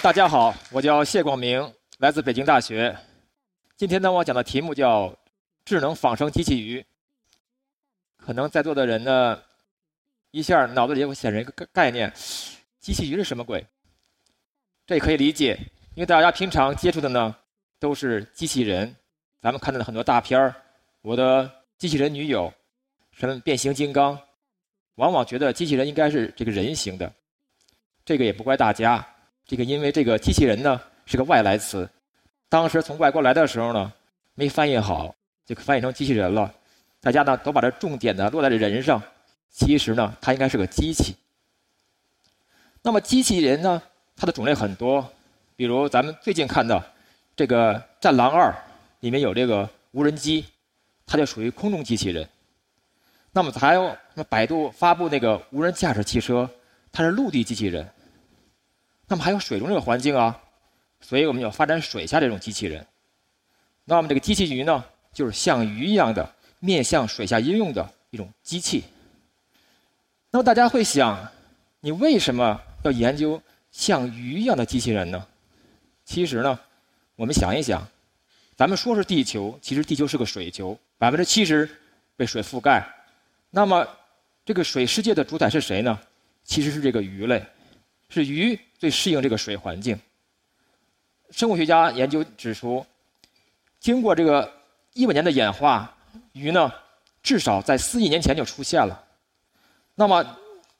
大家好，我叫谢广明，来自北京大学。今天呢，我讲的题目叫智能仿生机器鱼。可能在座的人呢，一下脑子里会显示一个概概念：机器鱼是什么鬼？这也可以理解，因为大家平常接触的呢都是机器人，咱们看到的很多大片儿，《我的机器人女友》，什么变形金刚，往往觉得机器人应该是这个人形的。这个也不怪大家。这个因为这个机器人呢是个外来词，当时从外国来的时候呢没翻译好，就翻译成机器人了。大家呢都把这重点呢落在这人上，其实呢它应该是个机器。那么机器人呢它的种类很多，比如咱们最近看到这个《战狼二》里面有这个无人机，它就属于空中机器人。那么还有什么百度发布那个无人驾驶汽车，它是陆地机器人。那么还有水中这个环境啊，所以我们要发展水下这种机器人。那么这个机器鱼呢，就是像鱼一样的面向水下应用的一种机器。那么大家会想，你为什么要研究像鱼一样的机器人呢？其实呢，我们想一想，咱们说是地球，其实地球是个水球，百分之七十被水覆盖。那么这个水世界的主宰是谁呢？其实是这个鱼类。是鱼最适应这个水环境。生物学家研究指出，经过这个亿万年的演化，鱼呢至少在四亿年前就出现了。那么，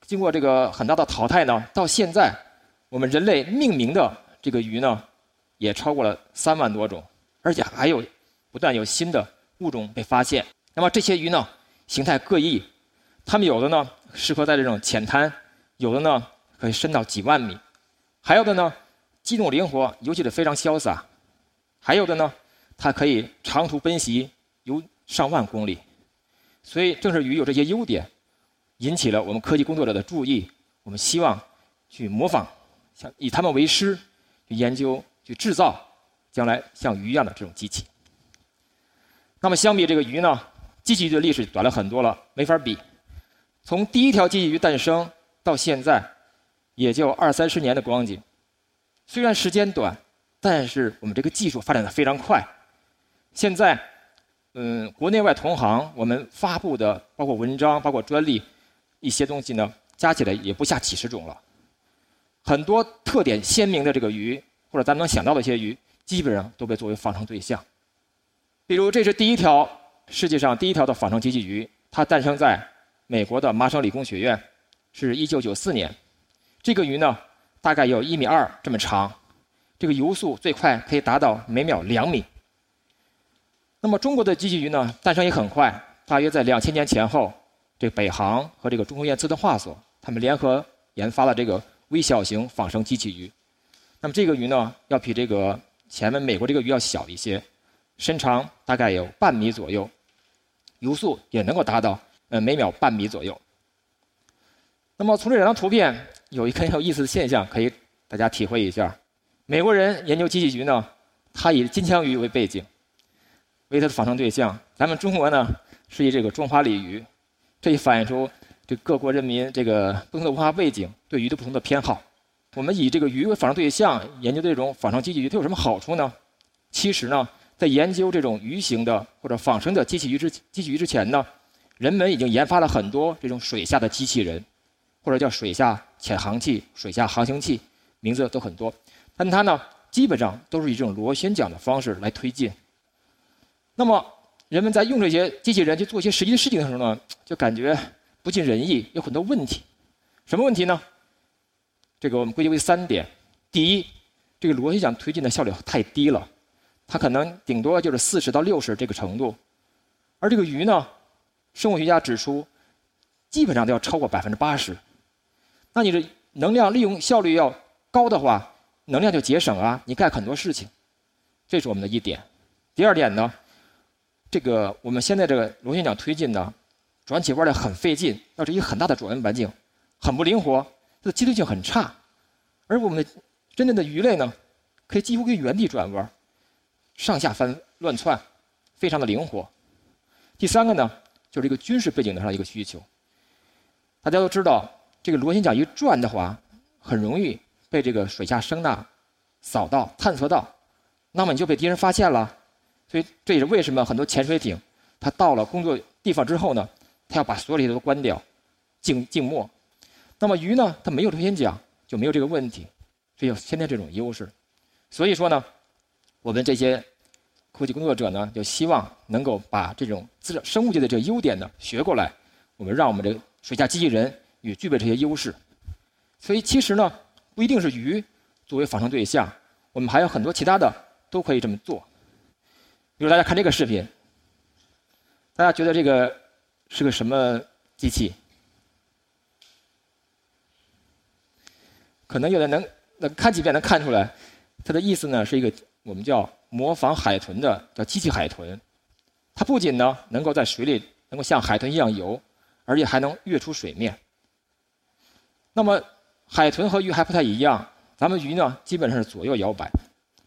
经过这个很大的淘汰呢，到现在，我们人类命名的这个鱼呢，也超过了三万多种，而且还有不断有新的物种被发现。那么这些鱼呢，形态各异，它们有的呢适合在这种浅滩，有的呢。可以深到几万米，还有的呢，机动灵活，游起来非常潇洒；还有的呢，它可以长途奔袭，游上万公里。所以，正是鱼有这些优点，引起了我们科技工作者的注意。我们希望去模仿，像以他们为师，去研究、去制造将来像鱼一样的这种机器。那么，相比这个鱼呢，机器鱼的历史短了很多了，没法比。从第一条机器鱼诞生到现在。也就二三十年的光景，虽然时间短，但是我们这个技术发展的非常快。现在，嗯，国内外同行我们发布的包括文章、包括专利一些东西呢，加起来也不下几十种了。很多特点鲜明的这个鱼，或者咱们能想到的一些鱼，基本上都被作为仿生对象。比如，这是第一条世界上第一条的仿生机器鱼，它诞生在美国的麻省理工学院，是一九九四年。这个鱼呢，大概有一米二这么长，这个游速最快可以达到每秒两米。那么中国的机器鱼呢，诞生也很快，大约在两千年前后，这北航和这个中科院自动化所他们联合研发了这个微小型仿生机器鱼。那么这个鱼呢，要比这个前面美国这个鱼要小一些，身长大概有半米左右，游速也能够达到呃每秒半米左右。那么从这两张图片。有一个很有意思的现象，可以大家体会一下。美国人研究机器鱼呢，他以金枪鱼为背景，为他的仿生对象。咱们中国呢，是以这个中华鲤鱼，这也反映出这各国人民这个不同的文化背景对鱼的不同的偏好。我们以这个鱼为仿生对象研究这种仿生机器鱼，它有什么好处呢？其实呢，在研究这种鱼形的或者仿生的机器鱼之机器鱼之前呢，人们已经研发了很多这种水下的机器人。或者叫水下潜航器、水下航行器，名字都很多，但它呢，基本上都是以这种螺旋桨的方式来推进。那么，人们在用这些机器人去做一些实际的事情的时候呢，就感觉不尽人意，有很多问题。什么问题呢？这个我们归结为三点：第一，这个螺旋桨推进的效率太低了，它可能顶多就是四十到六十这个程度，而这个鱼呢，生物学家指出，基本上都要超过百分之八十。那你的能量利用效率要高的话，能量就节省啊，你干很多事情，这是我们的一点。第二点呢，这个我们现在这个螺旋桨推进呢，转起弯来很费劲，要是一个很大的转弯半径，很不灵活，它的机动性很差。而我们的真正的鱼类呢，可以几乎可以原地转弯，上下翻乱窜，非常的灵活。第三个呢，就是一个军事背景上一个需求。大家都知道。这个螺旋桨一转的话，很容易被这个水下声呐扫到、探测到，那么你就被敌人发现了。所以这也是为什么很多潜水艇，它到了工作地方之后呢，它要把所有的都关掉，静静默。那么鱼呢，它没有螺旋桨，就没有这个问题，所以有先天这种优势。所以说呢，我们这些科技工作者呢，就希望能够把这种自生物界的这个优点呢学过来，我们让我们这个水下机器人也具备这些优势。所以其实呢，不一定是鱼作为仿生对象，我们还有很多其他的都可以这么做。比如大家看这个视频，大家觉得这个是个什么机器？可能有的能能看几遍能看出来，它的意思呢是一个我们叫模仿海豚的叫机器海豚，它不仅呢能够在水里能够像海豚一样游，而且还能跃出水面。那么海豚和鱼还不太一样，咱们鱼呢基本上是左右摇摆。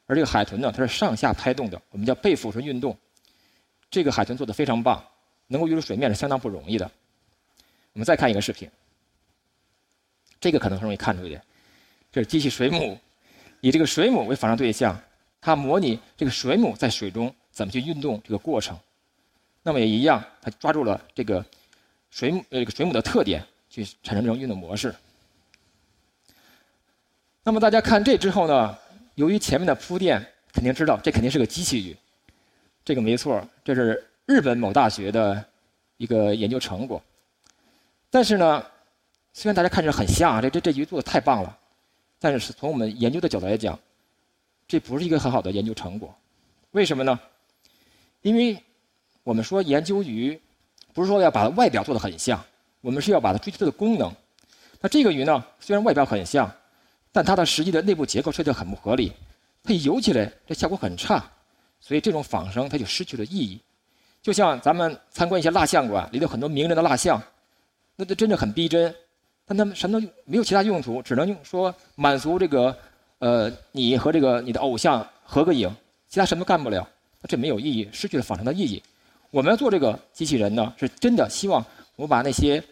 而这个海豚呢，它是上下拍动的，我们叫背俯身运动。这个海豚做的非常棒，能够跃出水面是相当不容易的。我们再看一个视频，这个可能很容易看出一点，这是机器水母，以这个水母为仿生对象，它模拟这个水母在水中怎么去运动这个过程。那么也一样，它抓住了这个水母呃这个水母的特点，去产生这种运动模式。那么大家看这之后呢？由于前面的铺垫，肯定知道这肯定是个机器鱼，这个没错，这是日本某大学的一个研究成果。但是呢，虽然大家看着很像，这这这鱼做的太棒了，但是从我们研究的角度来讲，这不是一个很好的研究成果。为什么呢？因为我们说研究鱼，不是说要把它外表做的很像，我们是要把它追求它的功能。那这个鱼呢，虽然外表很像。但它的实际的内部结构设计很不合理，它游起来这效果很差，所以这种仿生它就失去了意义。就像咱们参观一些蜡像馆，里头很多名人的蜡像，那这真的很逼真，但他们什么都没有其他用途，只能用说满足这个呃你和这个你的偶像合个影，其他什么都干不了，那这没有意义，失去了仿生的意义。我们要做这个机器人呢，是真的希望我把那些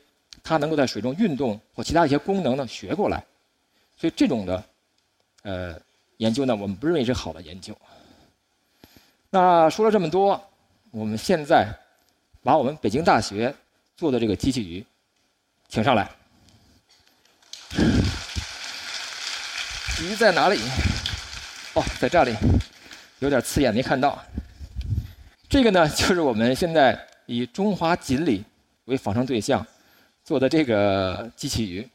它能够在水中运动或其他一些功能呢学过来。所以这种的，呃，研究呢，我们不认为是好的研究。那说了这么多，我们现在把我们北京大学做的这个机器鱼，请上来。鱼在哪里？哦，在这里，有点刺眼，没看到。这个呢，就是我们现在以中华锦鲤为仿生对象做的这个机器鱼。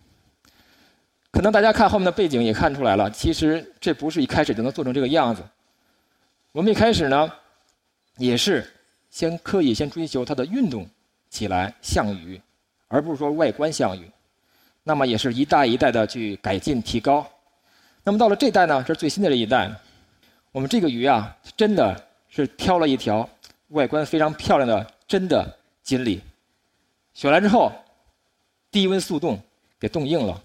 可能大家看后面的背景也看出来了，其实这不是一开始就能做成这个样子。我们一开始呢，也是先刻意先追求它的运动起来像鱼，而不是说外观像鱼。那么也是一代一代的去改进提高。那么到了这代呢，这是最新的这一代，我们这个鱼啊，真的是挑了一条外观非常漂亮的真的锦鲤，选来之后，低温速冻给冻硬了。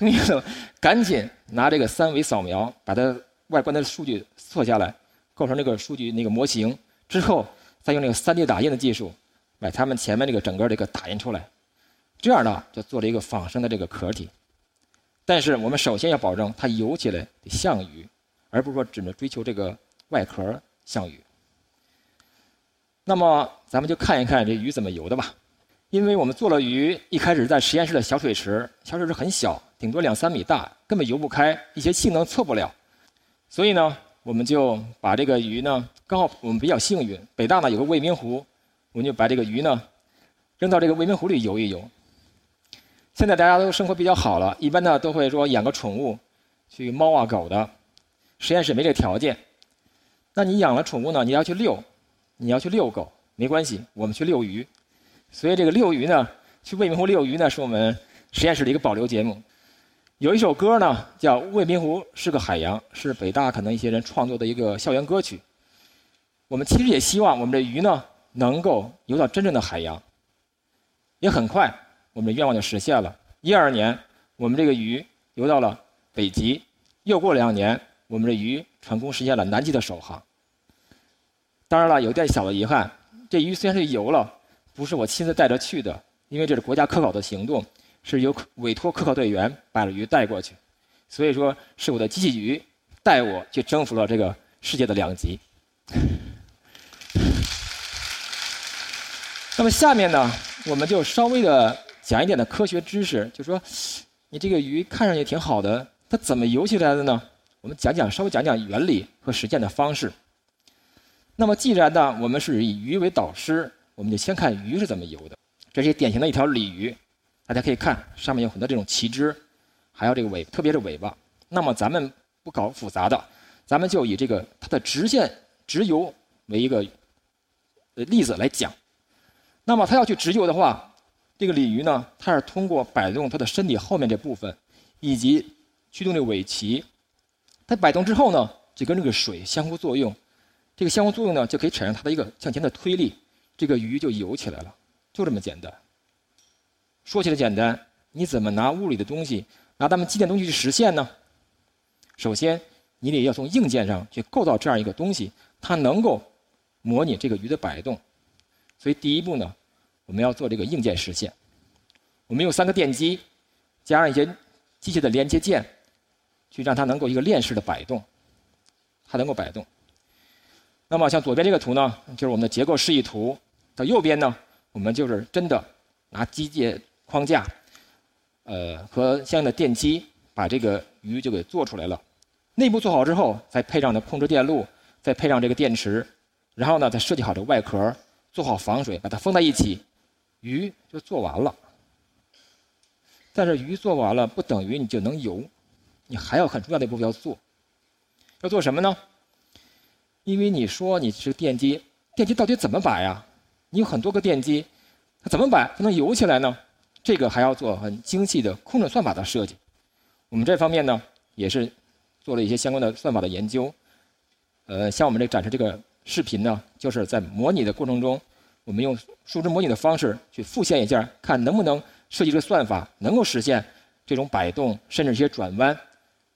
所以呢，赶紧拿这个三维扫描，把它外观的数据测下来，构成这个数据那个模型之后，再用那个 3D 打印的技术，把它们前面这个整个这个打印出来，这样呢，就做了一个仿生的这个壳体。但是我们首先要保证它游起来得像鱼，而不是说只能追求这个外壳像鱼。那么咱们就看一看这鱼怎么游的吧。因为我们做了鱼，一开始在实验室的小水池，小水池很小，顶多两三米大，根本游不开，一些性能测不了。所以呢，我们就把这个鱼呢，刚好我们比较幸运，北大呢有个未名湖，我们就把这个鱼呢扔到这个未名湖里游一游。现在大家都生活比较好了，一般呢都会说养个宠物，去猫啊狗的，实验室没这条件。那你养了宠物呢，你要去遛，你要去遛狗，没关系，我们去遛鱼。所以这个遛鱼呢，去未名湖遛鱼呢，是我们实验室的一个保留节目。有一首歌呢，叫《未名湖是个海洋》，是北大可能一些人创作的一个校园歌曲。我们其实也希望我们的鱼呢，能够游到真正的海洋。也很快，我们的愿望就实现了。一二年，我们这个鱼游到了北极；又过两年，我们的鱼成功实现了南极的首航。当然了，有点小的遗憾，这鱼虽然是游了。不是我亲自带着去的，因为这是国家科考的行动，是由委托科考队员把鱼带过去，所以说是我的机器鱼带我去征服了这个世界的两极。那么下面呢，我们就稍微的讲一点的科学知识，就说你这个鱼看上去挺好的，它怎么游起来的呢？我们讲讲，稍微讲讲原理和实践的方式。那么既然呢，我们是以鱼为导师，我们就先看鱼是怎么游的。这是典型的一条鲤鱼，大家可以看上面有很多这种旗帜，还有这个尾，特别是尾巴。那么咱们不搞复杂的，咱们就以这个它的直线直游为一个例子来讲。那么它要去直游的话，这个鲤鱼呢，它是通过摆动它的身体后面这部分，以及驱动这尾鳍。它摆动之后呢，就跟这个水相互作用，这个相互作用呢，就可以产生它的一个向前的推力，这个鱼就游起来了，就这么简单。说起来简单，你怎么拿物理的东西，拿咱们机电东西去实现呢？首先，你得要从硬件上去构造这样一个东西，它能够模拟这个鱼的摆动。所以第一步呢，我们要做这个硬件实现。我们用三个电机，加上一些机械的连接件。去让它能够一个链式的摆动，它能够摆动。那么像左边这个图呢，就是我们的结构示意图；到右边呢，我们就是真的拿机械框架，呃和相应的电机把这个鱼就给做出来了。内部做好之后，再配上的控制电路，再配上这个电池，然后呢再设计好这个外壳，做好防水，把它封在一起，鱼就做完了。但是鱼做完了不等于你就能游。你还有很重要的一步要做，要做什么呢？因为你说你是电机，电机到底怎么摆呀？你有很多个电机，它怎么摆才能游起来呢？这个还要做很精细的控制算法的设计。我们这方面呢，也是做了一些相关的算法的研究。呃，像我们这展示这个视频呢，就是在模拟的过程中，我们用数值模拟的方式去复现一下，看能不能设计这个算法能够实现这种摆动，甚至一些转弯。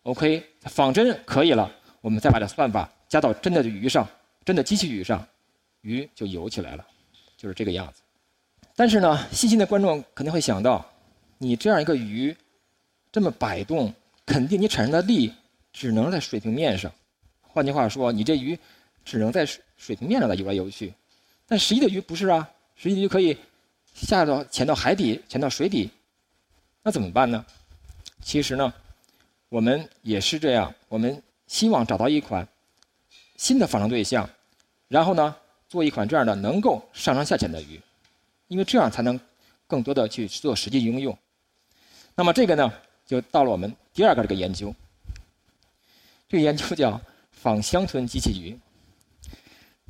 OK，仿真可以了，我们再把这算法加到真的鱼上，真的机器鱼上，鱼就游起来了，就是这个样子。但是呢，细心的观众肯定会想到，你这样一个鱼，这么摆动，肯定你产生的力只能在水平面上。换句话说，你这鱼只能在水平面上的游来游去。但实际的鱼不是啊，实际鱼可以下到潜到海底，潜到水底，那怎么办呢？其实呢。我们也是这样，我们希望找到一款新的仿生对象，然后呢，做一款这样的能够上上下潜的鱼，因为这样才能更多的去做实际应用。那么这个呢，就到了我们第二个这个研究，这个研究叫仿乡村机器鱼。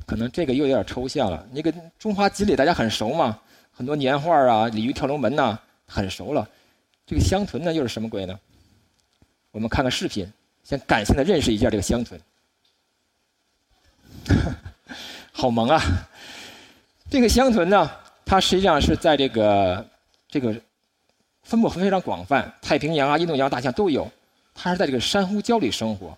可能这个又有点抽象了，那个中华锦鲤大家很熟嘛，很多年画啊，鲤鱼跳龙门呐，很熟了。这个乡屯呢，又是什么鬼呢？我们看看视频，先感性的认识一下这个香豚，好萌啊！这个香豚呢，它实际上是在这个这个分布非常广泛，太平洋啊、印度洋大象都有。它是在这个珊瑚礁里生活，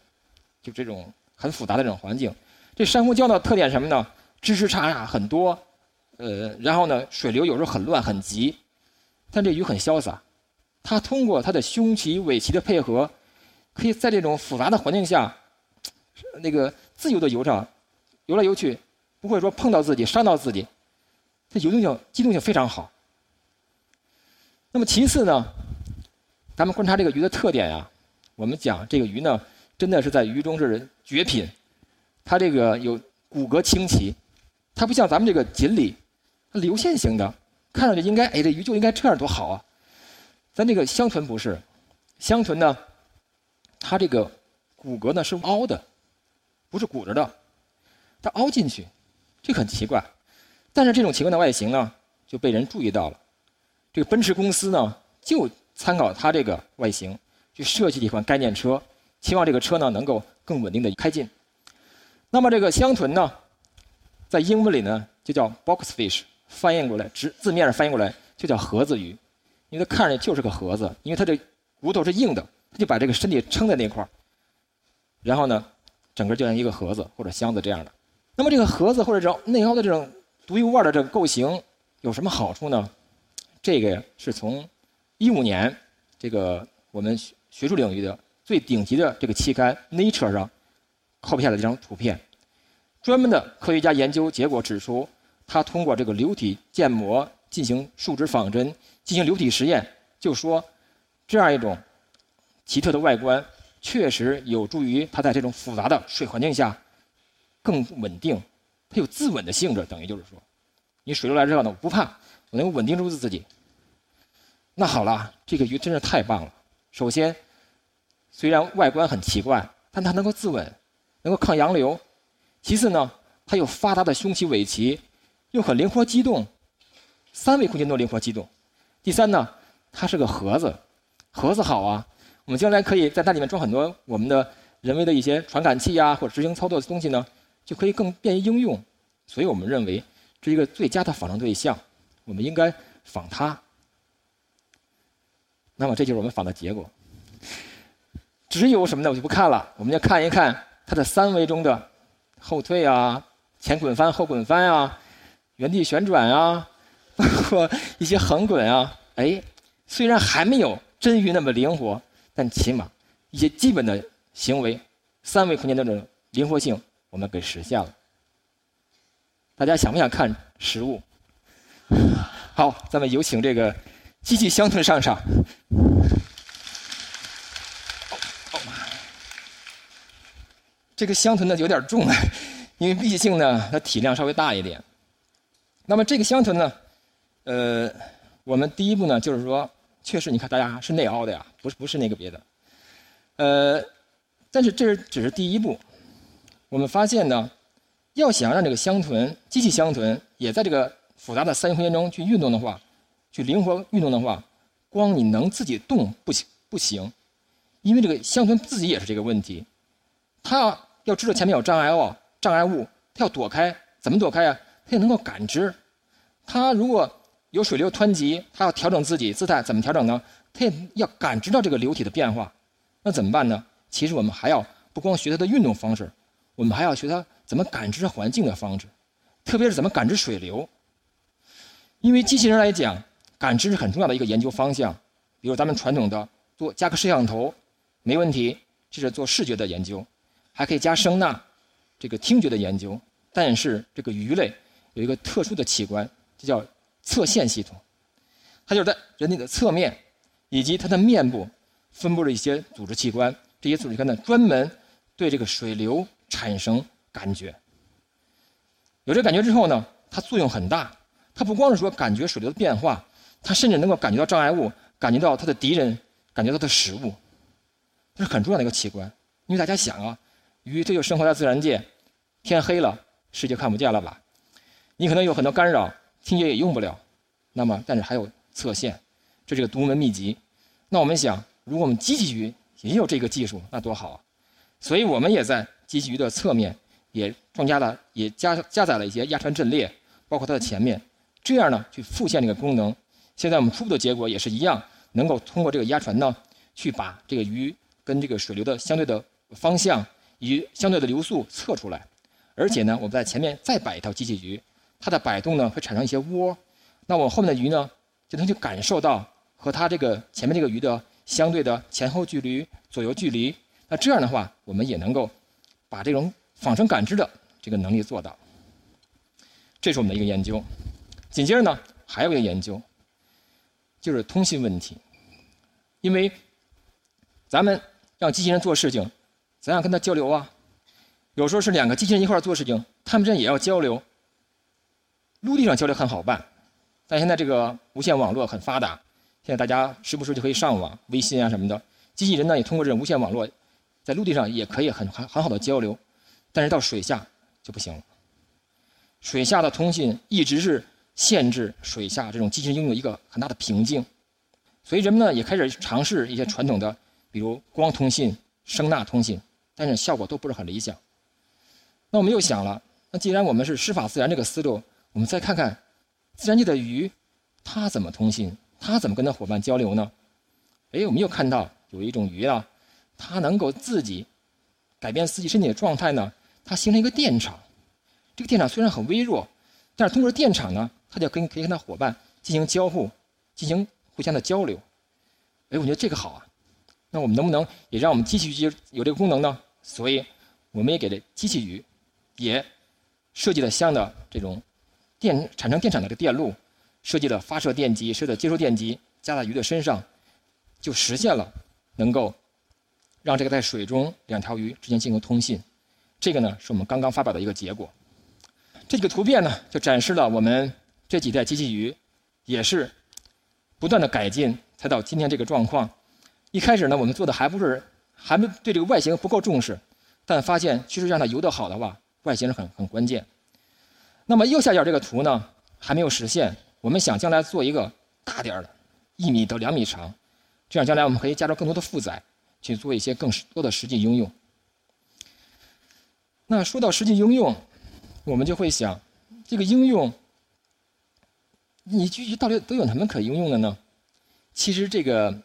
就这种很复杂的这种环境。这珊瑚礁的特点什么呢？枝枝杈杈很多，呃，然后呢，水流有时候很乱很急，但这鱼很潇洒，它通过它的胸鳍、尾鳍的配合。可以在这种复杂的环境下，那个自由的游上，游来游去，不会说碰到自己、伤到自己，它游动性、机动性非常好。那么其次呢，咱们观察这个鱼的特点呀，我们讲这个鱼呢，真的是在鱼中是绝品。它这个有骨骼清奇，它不像咱们这个锦鲤，它流线型的，看上去应该哎这鱼就应该这样多好啊。咱这个香豚不是，香豚呢。它这个骨骼呢是凹的，不是鼓着的，它凹进去，这很奇怪。但是这种奇怪的外形呢，就被人注意到了。这个奔驰公司呢，就参考它这个外形，去设计了一款概念车，希望这个车呢能够更稳定的开进。那么这个香豚呢，在英文里呢就叫 box fish，翻译过来直字面上翻译过来就叫盒子鱼，因为它看着就是个盒子，因为它这骨头是硬的。它就把这个身体撑在那块儿，然后呢，整个就像一个盒子或者箱子这样的。那么这个盒子或者这种内凹的这种独一无二的这个构型有什么好处呢？这个是从一五年这个我们学术领域的最顶级的这个期刊《Nature》上 copy 下来这张图片。专门的科学家研究结果指出，他通过这个流体建模进行树脂仿真，进行流体实验，就说这样一种奇特的外观，确实有助于它在这种复杂的水环境下更稳定，它有自稳的性质。等于就是说，你水流来之后呢，我不怕，我能稳定住自己。那好了，这个鱼真是太棒了。首先，虽然外观很奇怪，但它能够自稳，能够抗洋流。其次呢，它有发达的胸鳍、尾鳍，又很灵活机动，三维空间都灵活机动。第三呢，它是个盒子，盒子好啊，我们将来可以在那里面装很多我们的人为的一些传感器呀，或者执行操作的东西呢，就可以更便于应用。所以我们认为这是一个最佳的仿生对象，我们应该仿它。那么这就是我们仿的结果。只有什么呢？我就不看了，我们要看一看它的三维中的。后退啊，前滚翻、后滚翻啊，原地旋转啊，包括一些横滚啊，哎，虽然还没有真鱼那么灵活，但起码一些基本的行为，三维空间的这种灵活性，我们给实现了。大家想不想看实物？好，咱们有请这个机器箱豚上场。这个箱豚呢有点重啊，因为毕竟呢它体量稍微大一点。那么这个箱豚呢，呃，我们第一步呢就是说，确实你看大家是内凹的呀，不是不是那个别的。呃，但是这是只是第一步。我们发现呢，要想让这个箱豚机器箱豚也在这个复杂的三维空间中去运动的话，去灵活运动的话，光你能自己动不行不行，因为这个箱豚自己也是这个问题，它。要知道前面有障碍物，障碍物，它要躲开，怎么躲开呀？它也能够感知。它如果有水流湍急，它要调整自己姿态，怎么调整呢？它也要感知到这个流体的变化。那怎么办呢？其实我们还要不光学它的运动方式，我们还要学它怎么感知环境的方式，特别是怎么感知水流。因为机器人来讲，感知是很重要的一个研究方向。比如咱们传统的做加个摄像头，没问题，这是做视觉的研究。还可以加声呐，这个听觉的研究。但是这个鱼类有一个特殊的器官，这叫侧线系统。它就是在人体的侧面以及它的面部分布了一些组织器官。这些组织器官呢，专门对这个水流产生感觉。有这感觉之后呢，它作用很大。它不光是说感觉水流的变化，它甚至能够感觉到障碍物，感觉到它的敌人，感觉到它的食物。这是很重要的一个器官。因为大家想啊。鱼这就生活在自然界，天黑了，世界看不见了吧？你可能有很多干扰，听觉也用不了。那么，但是还有侧线，这是个独门秘籍。那我们想，如果我们机器鱼也有这个技术，那多好啊！所以我们也在机器鱼的侧面也装加了，也加加载了一些压船阵列，包括它的前面，这样呢去复现这个功能。现在我们初步的结果也是一样，能够通过这个压船呢，去把这个鱼跟这个水流的相对的方向。以相对的流速测出来，而且呢，我们在前面再摆一套机器鱼，它的摆动呢会产生一些涡，那我后面的鱼呢就能去感受到和它这个前面这个鱼的相对的前后距离、左右距离。那这样的话，我们也能够把这种仿生感知的这个能力做到。这是我们的一个研究。紧接着呢，还有一个研究，就是通信问题，因为咱们让机器人做事情。怎样跟他交流啊，有时候是两个机器人一块做事情，他们之间也要交流。陆地上交流很好办，但现在这个无线网络很发达，现在大家时不时就可以上网、微信啊什么的。机器人呢也通过这种无线网络，在陆地上也可以很很很好的交流，但是到水下就不行了。水下的通信一直是限制水下这种机器人拥有一个很大的瓶颈，所以人们呢也开始尝试一些传统的，比如光通信、声呐通信。但是效果都不是很理想。那我们又想了，那既然我们是师法自然这个思路，我们再看看自然界的鱼，它怎么通信？它怎么跟它伙伴交流呢？哎，我们又看到有一种鱼啊，它能够自己改变自己身体的状态呢，它形成一个电场。这个电场虽然很微弱，但是通过电场呢，它就跟可以跟它伙伴进行交互，进行互相的交流。哎，我觉得这个好啊。那我们能不能也让我们机器鱼有这个功能呢？所以，我们也给这机器鱼也设计了相应的这种电产生电场的这个电路，设计了发射电机、设计了接收电机，加在鱼的身上，就实现了能够让这个在水中两条鱼之间进行通信。这个呢，是我们刚刚发表的一个结果。这几个图片呢，就展示了我们这几代机器鱼也是不断的改进，才到今天这个状况。一开始呢，我们做的还不是，还没对这个外形不够重视，但发现其实让它游得好的话，外形是很很关键。那么右下角这个图呢，还没有实现。我们想将来做一个大点儿的，一米到两米长，这样将来我们可以加入更多的负载，去做一些更多的实际应用。那说到实际应用，我们就会想，这个应用，你具体到底都有什么可应用的呢？其实这个。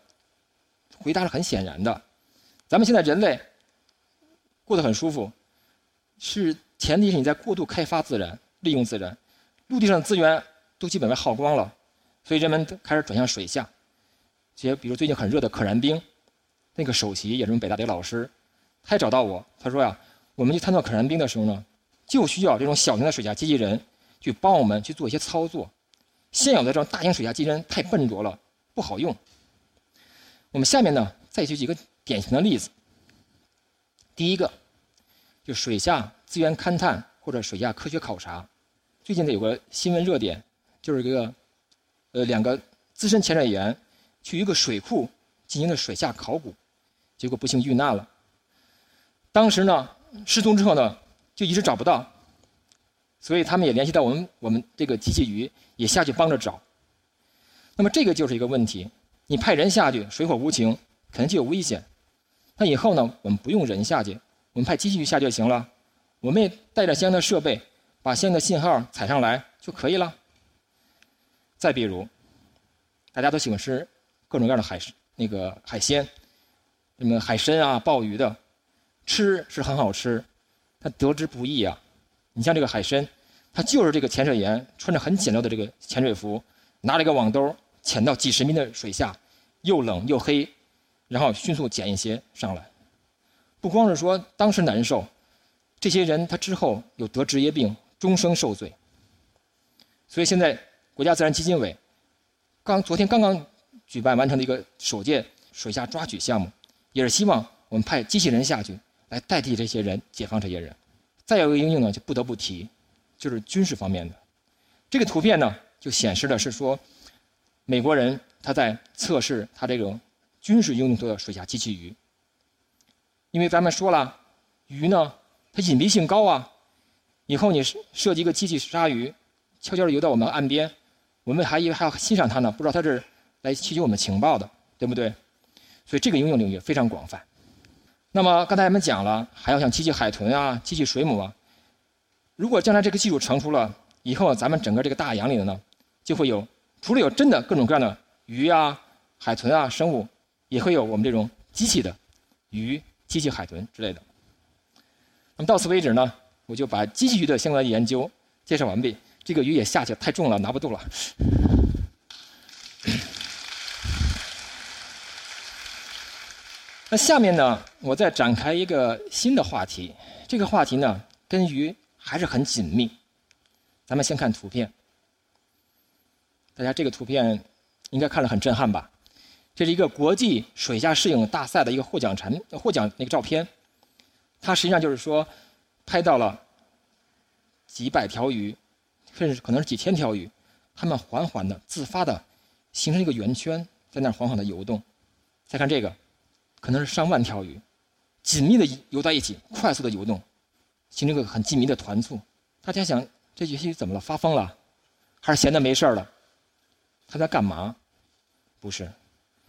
回答是很显然的，咱们现在人类过得很舒服，是前提是你在过度开发自然、利用自然，陆地上的资源都基本被耗光了，所以人们开始转向水下。些比如最近很热的可燃冰，那个首席也是我们北大的一个老师，他也找到我，他说呀，我们去探测可燃冰的时候呢，就需要这种小型的水下机器人去帮我们去做一些操作，现有的这种大型水下机器人太笨拙了，不好用。我们下面呢，再举几个典型的例子。第一个，就水下资源勘探或者水下科学考察。最近呢有个新闻热点，就是一个，呃，两个资深潜水员去一个水库进行了水下考古，结果不幸遇难了。当时呢失踪之后呢，就一直找不到，所以他们也联系到我们，我们这个机器鱼也下去帮着找。那么这个就是一个问题。你派人下去，水火无情，肯定就有危险。那以后呢，我们不用人下去，我们派机器鱼下就行了。我们也带着相应的设备，把相应的信号采上来就可以了。再比如，大家都喜欢吃各种各样的海那个海鲜，什么海参啊、鲍鱼的，吃是很好吃，但得之不易啊。你像这个海参，它就是这个潜水员穿着很简陋的这个潜水服，拿了一个网兜，潜到几十米的水下。又冷又黑，然后迅速捡一些上来。不光是说当时难受，这些人他之后有得职业病，终生受罪。所以现在国家自然基金委刚昨天刚刚举办完成的一个首届水下抓取项目，也是希望我们派机器人下去来代替这些人，解放这些人。再有一个应用呢，就不得不提，就是军事方面的。这个图片呢，就显示的是说美国人。他在测试他这种军事应用的水下机器鱼，因为咱们说了，鱼呢它隐蔽性高啊，以后你设计一个机器鲨鱼，悄悄地游到我们岸边，我们还以为还要欣赏它呢，不知道它是来吸取我们情报的，对不对？所以这个应用领域非常广泛。那么刚才咱们讲了，还要像机器海豚啊、机器水母啊，如果将来这个技术成熟了，以后咱们整个这个大洋里的呢，就会有除了有真的各种各样的。鱼啊，海豚啊，生物也会有我们这种机器的鱼、机器海豚之类的。那么到此为止呢，我就把机器鱼的相关研究介绍完毕。这个鱼也下去太重了，拿不动了。那下面呢，我再展开一个新的话题。这个话题呢，跟鱼还是很紧密。咱们先看图片，大家这个图片。应该看了很震撼吧？这是一个国际水下摄影大赛的一个获奖产获奖那个照片，它实际上就是说，拍到了几百条鱼，甚至可能是几千条鱼，它们缓缓的、自发的形成一个圆圈，在那儿缓缓的游动。再看这个，可能是上万条鱼，紧密的游在一起，快速的游动，形成一个很紧密的团簇。大家想，这些鱼怎么了？发疯了，还是闲的没事了？它在干嘛？不是，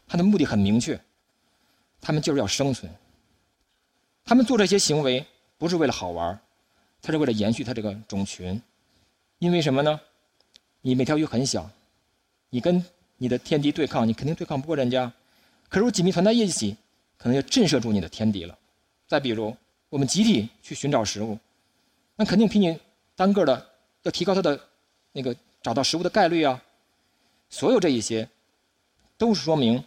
他的目的很明确，他们就是要生存。他们做这些行为不是为了好玩他是为了延续他这个种群。因为什么呢？你每条鱼很小，你跟你的天敌对抗，你肯定对抗不过人家。可是我紧密团在一起，可能要震慑住你的天敌了。再比如，我们集体去寻找食物，那肯定比你单个的要提高它的那个找到食物的概率啊。所有这一些。都是说明，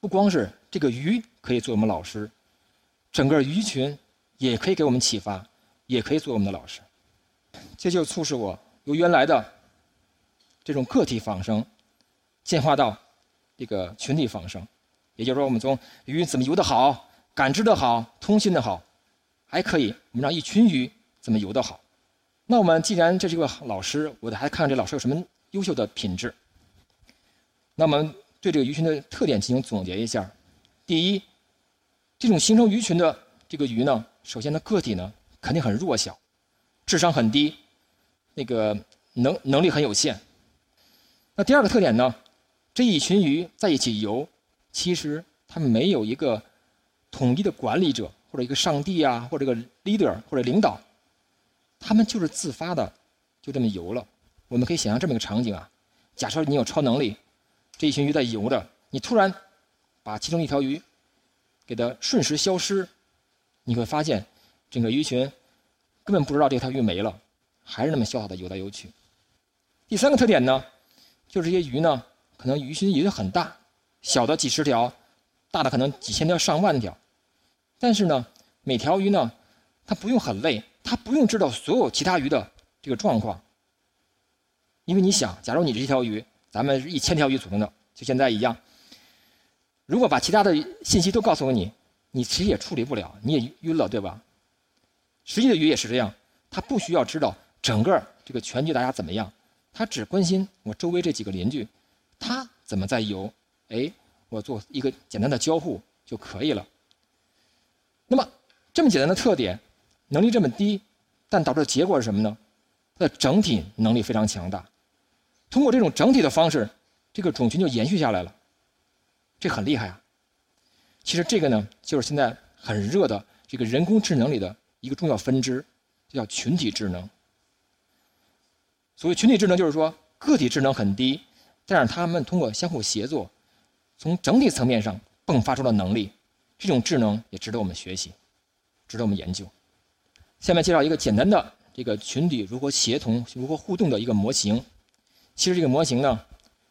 不光是这个鱼可以做我们老师，整个鱼群也可以给我们启发，也可以做我们的老师。这就促使我由原来的这种个体仿生，进化到这个群体仿生。也就是说，我们从鱼怎么游得好、感知的好、通信的好，还可以我们让一群鱼怎么游得好。那我们既然这是一个老师，我得还看看这老师有什么优秀的品质。那我们对这个鱼群的特点进行总结一下。第一，这种形成鱼群的这个鱼呢，首先它个体呢肯定很弱小，智商很低，那个能能力很有限。那第二个特点呢，这一群鱼在一起游。其实他们没有一个统一的管理者，或者一个上帝啊，或者一个 leader 或者领导，他们就是自发的就这么游了。我们可以想象这么一个场景啊：假设你有超能力，这一群鱼在游着，你突然把其中一条鱼给它瞬时消失，你会发现整个鱼群根本不知道这条鱼没了，还是那么潇洒的游来游去。第三个特点呢，就是这些鱼呢，可能鱼群也很大。小的几十条，大的可能几千条、上万条，但是呢，每条鱼呢，它不用很累，它不用知道所有其他鱼的这个状况。因为你想，假如你这条鱼，咱们是一千条鱼组成的，就现在一样，如果把其他的信息都告诉了你，你其实也处理不了，你也晕了，对吧？实际的鱼也是这样，它不需要知道整个这个全局大家怎么样，它只关心我周围这几个邻居，它怎么在游。哎，我做一个简单的交互就可以了。那么这么简单的特点，能力这么低，但导致的结果是什么呢？它的整体能力非常强大。通过这种整体的方式，这个种群就延续下来了。这很厉害啊！其实这个呢，就是现在很热的这个人工智能里的一个重要分支，叫群体智能。所谓群体智能，就是说个体智能很低，但是他们通过相互协作。从整体层面上迸发出了能力，这种智能也值得我们学习，值得我们研究。下面介绍一个简单的这个群体如何协同、如何互动的一个模型。其实这个模型呢，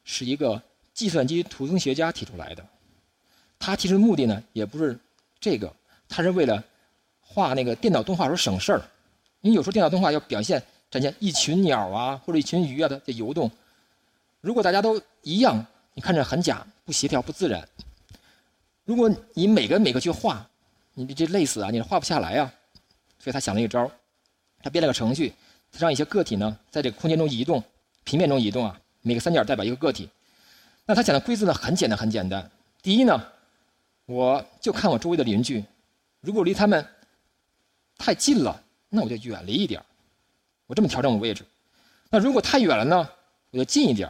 是一个计算机图形学家提出来的。他其实目的呢，也不是这个，他是为了画那个电脑动画时候省事儿。你有时候电脑动画要表现展现一群鸟啊或者一群鱼啊的在游动，如果大家都一样。你看着很假，不协调，不自然。如果你每个每个去画，你这累死啊！你画不下来啊。所以他想了一个招他编了个程序，他让一些个体呢在这个空间中移动，平面中移动啊。每个三角代表一个个体。那他讲的规则呢很简单，很简单。第一呢，我就看我周围的邻居，如果离他们太近了，那我就远离一点我这么调整我位置。那如果太远了呢，我就近一点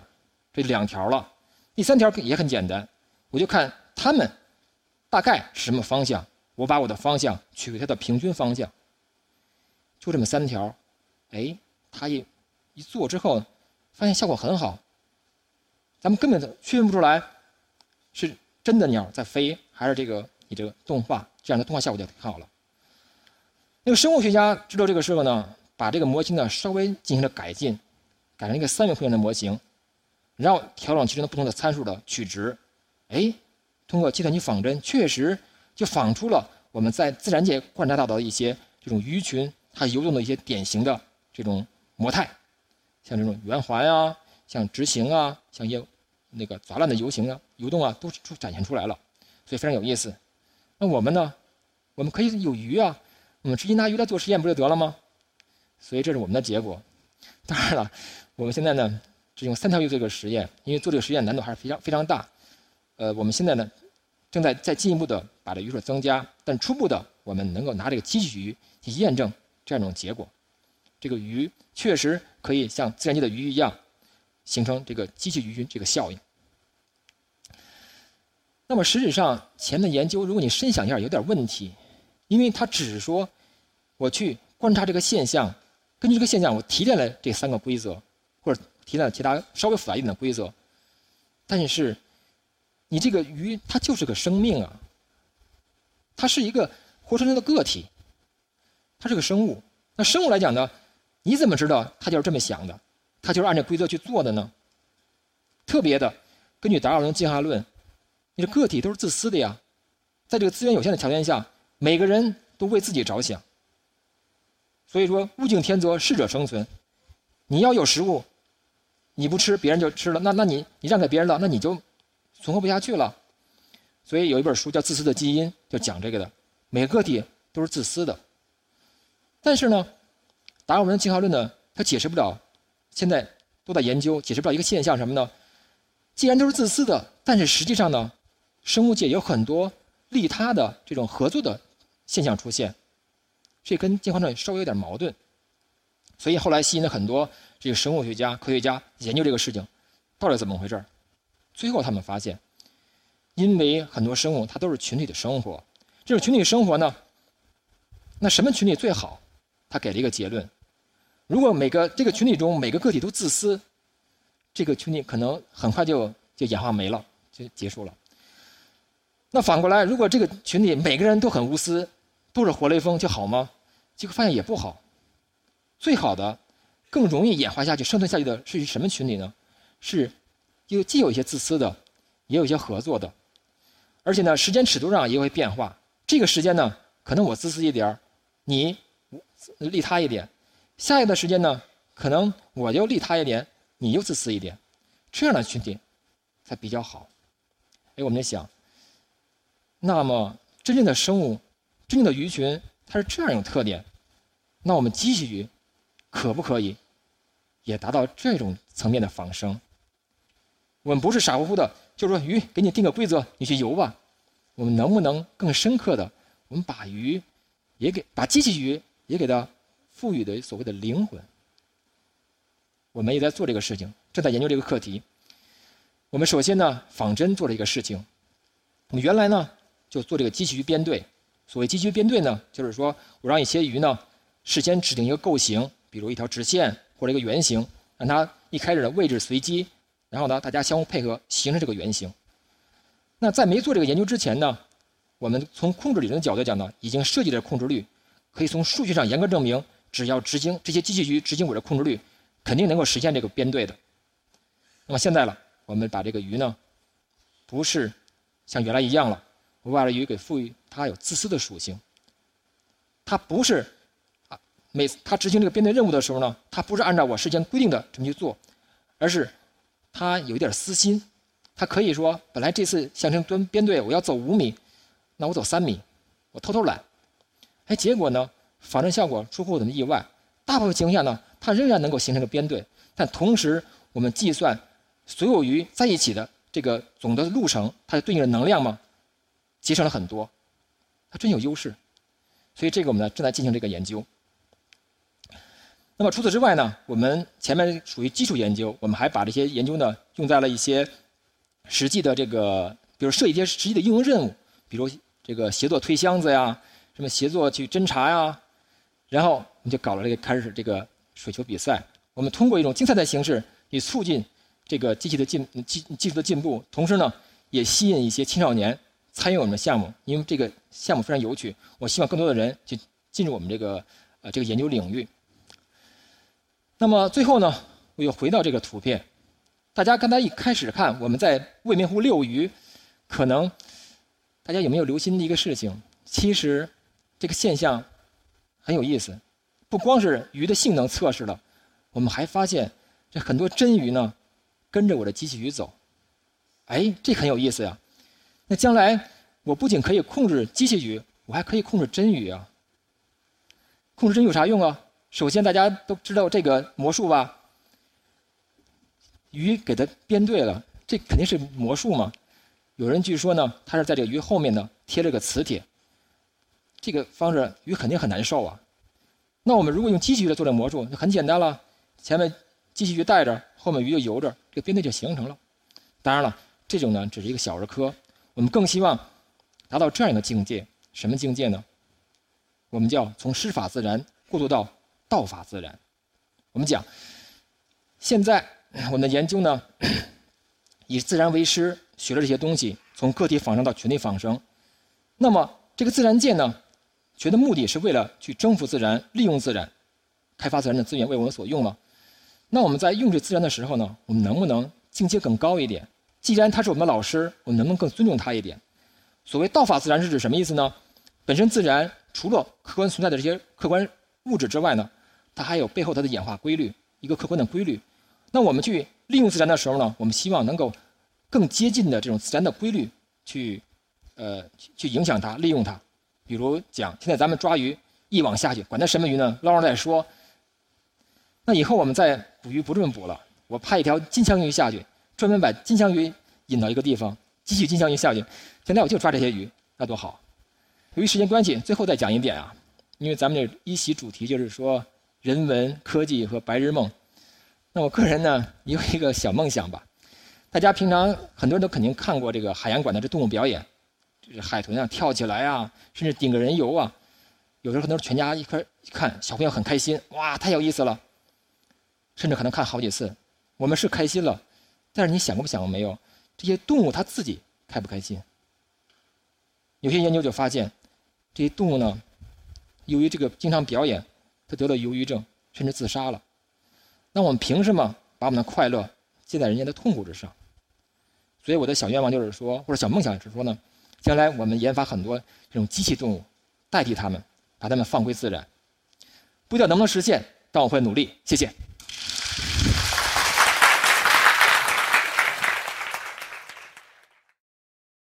这两条了。第三条也很简单，我就看他们大概是什么方向，我把我的方向取为它的平均方向。就这么三条，哎，他一一做之后，发现效果很好。咱们根本区分不出来是真的鸟在飞，还是这个你这个动画，这样的动画效果就很好了。那个生物学家知道这个事了呢，把这个模型呢稍微进行了改进，改成一个三维空间的模型。然后调整其中的不同的参数的取值，哎，通过计算机仿真，确实就仿出了我们在自然界观察到的一些这种鱼群它游动的一些典型的这种模态，像这种圆环啊，像直行啊，像一些那个杂乱的游行啊、游动啊，都都展现出来了，所以非常有意思。那我们呢，我们可以有鱼啊，我们直接拿鱼来做实验不就得了吗？所以这是我们的结果。当然了，我们现在呢。只用三条鱼做这个实验，因为做这个实验难度还是非常非常大。呃，我们现在呢，正在再进一步的把这鱼数增加，但初步的我们能够拿这个机器鱼去验证这样一种结果。这个鱼确实可以像自然界的鱼一样，形成这个机器鱼群这个效应。那么实质上前面的研究，如果你深想一下，有点问题，因为它只是说我去观察这个现象，根据这个现象我提炼了这三个规则，或者。提了其他稍微复杂一点的规则，但是你这个鱼它就是个生命啊，它是一个活生生的个体，它是个生物。那生物来讲呢，你怎么知道它就是这么想的？它就是按照规则去做的呢？特别的，根据达尔文进化论，你的个体都是自私的呀，在这个资源有限的条件下，每个人都为自己着想。所以说，物竞天择，适者生存。你要有食物，你不吃，别人就吃了。那那你你让给别人了，那你就存活不下去了。所以有一本书叫《自私的基因》，就讲这个的。每个个体都是自私的。但是呢，达尔文的进化论呢，它解释不了。现在都在研究，解释不了一个现象什么呢？既然都是自私的，但是实际上呢？生物界有很多利他的这种合作的现象出现，这跟进化论稍微有点矛盾，所以后来吸引了很多这个生物学家、科学家研究这个事情，到底怎么回事最后他们发现，因为很多生物它都是群体的生活，这种群体生活呢，那什么群体最好？他给了一个结论：如果每个这个群体中每个个体都自私，这个群体可能很快就就演化没了，就结束了。那反过来，如果这个群体每个人都很无私，都是活雷锋就好吗？结果发现也不好。最好的、更容易演化下去、生存下去的是什么群体呢？是，又既有一些自私的，也有一些合作的，而且呢，时间尺度上也会变化。这个时间呢，可能我自私一点儿，你利他一点；下一段时间呢，可能我就利他一点，你又自私一点，这样的群体才比较好。哎，我们在想。那么，真正的生物，真正的鱼群，它是这样一种特点。那我们机器鱼，可不可以也达到这种层面的仿生？我们不是傻乎乎的，就是说鱼给你定个规则，你去游吧。我们能不能更深刻的，我们把鱼也给把机器鱼也给它赋予的所谓的灵魂？我们也在做这个事情，正在研究这个课题。我们首先呢，仿真做了一个事情。我们原来呢。就做这个机器鱼编队。所谓机器鱼编队呢，就是说我让一些鱼呢事先指定一个构型，比如一条直线或者一个圆形，让它一开始的位置随机，然后呢大家相互配合形成这个圆形。那在没做这个研究之前呢，我们从控制理论的角度讲呢，已经设计了控制率，可以从数据上严格证明，只要执行这些机器鱼执行我的控制率，肯定能够实现这个编队的。那么现在了，我们把这个鱼呢，不是像原来一样了。我把这鱼给赋予它有自私的属性。它不是，每次他执行这个编队任务的时候呢，他不是按照我事先规定的这么去做，而是他有一点私心。他可以说，本来这次象征蹲编队我要走五米，那我走三米，我偷偷懒。哎，结果呢，仿真效果出乎我们的意外。大部分情况下呢，它仍然能够形成个编队，但同时我们计算所有鱼在一起的这个总的路程，它对应的能量嘛。节省了很多，它真有优势，所以这个我们呢正在进行这个研究。那么除此之外呢，我们前面属于基础研究，我们还把这些研究呢用在了一些实际的这个，比如设一些实际的应用任务，比如这个协作推箱子呀，什么协作去侦查呀，然后我们就搞了这个开始这个水球比赛。我们通过一种竞赛的形式，以促进这个机器的进技技术的进步，同时呢也吸引一些青少年。参与我们的项目，因为这个项目非常有趣，我希望更多的人去进入我们这个呃这个研究领域。那么最后呢，我又回到这个图片，大家刚才一开始看我们在未名湖遛鱼，可能大家有没有留心的一个事情？其实这个现象很有意思，不光是鱼的性能测试了，我们还发现这很多真鱼呢跟着我的机器鱼走，哎，这很有意思呀。那将来我不仅可以控制机器鱼，我还可以控制真鱼啊！控制真有啥用啊？首先大家都知道这个魔术吧？鱼给它编对了，这肯定是魔术嘛。有人据说呢，他是在这个鱼后面呢贴了个磁铁，这个方式鱼肯定很难受啊。那我们如果用机器鱼来做这魔术，那很简单了，前面机器鱼带着，后面鱼就游着，这个编队就形成了。当然了，这种呢只是一个小儿科。我们更希望达到这样一个境界，什么境界呢？我们叫从师法自然过渡到道法自然。我们讲，现在我们的研究呢，以自然为师，学了这些东西，从个体仿生到群体仿生。那么这个自然界呢，学的目的是为了去征服自然，利用自然，开发自然的资源为我们所用吗？那我们在用这自然的时候呢，我们能不能境界更高一点？既然他是我们的老师，我们能不能更尊重他一点？所谓道法自然是指什么意思呢？本身自然除了客观存在的这些客观物质之外呢，它还有背后它的演化规律，一个客观的规律。那我们去利用自然的时候呢，我们希望能够更接近的这种自然的规律去，呃，去影响它，利用它。比如讲，现在咱们抓鱼，一网下去，管它什么鱼呢？捞上再说。那以后我们再捕鱼不这么捕了，我派一条金枪鱼下去，专门把金枪鱼引到一个地方，继续金枪鱼下去。现在我就抓这些鱼，那多好。由于时间关系，最后再讲一点啊，因为咱们这一席主题就是说人文科技和白日梦。那我个人呢，有一个小梦想吧。大家平常很多人都肯定看过这个海洋馆的这动物表演，就是海豚啊跳起来啊，甚至顶个人游啊。有时候很多全家一块一看，小朋友很开心，哇，太有意思了。甚至可能看好几次。我们是开心了，但是你想过不想过没有？这些动物它自己开不开心？有些研究就发现，这些动物呢，由于这个经常表演，他得了忧郁症，甚至自杀了。那我们凭什么把我们的快乐建在人家的痛苦之上？所以我的小愿望就是说，或者小梦想是说呢，将来我们研发很多这种机器动物，代替它们，把它们放归自然。不知道能不能实现，但我会努力。谢谢。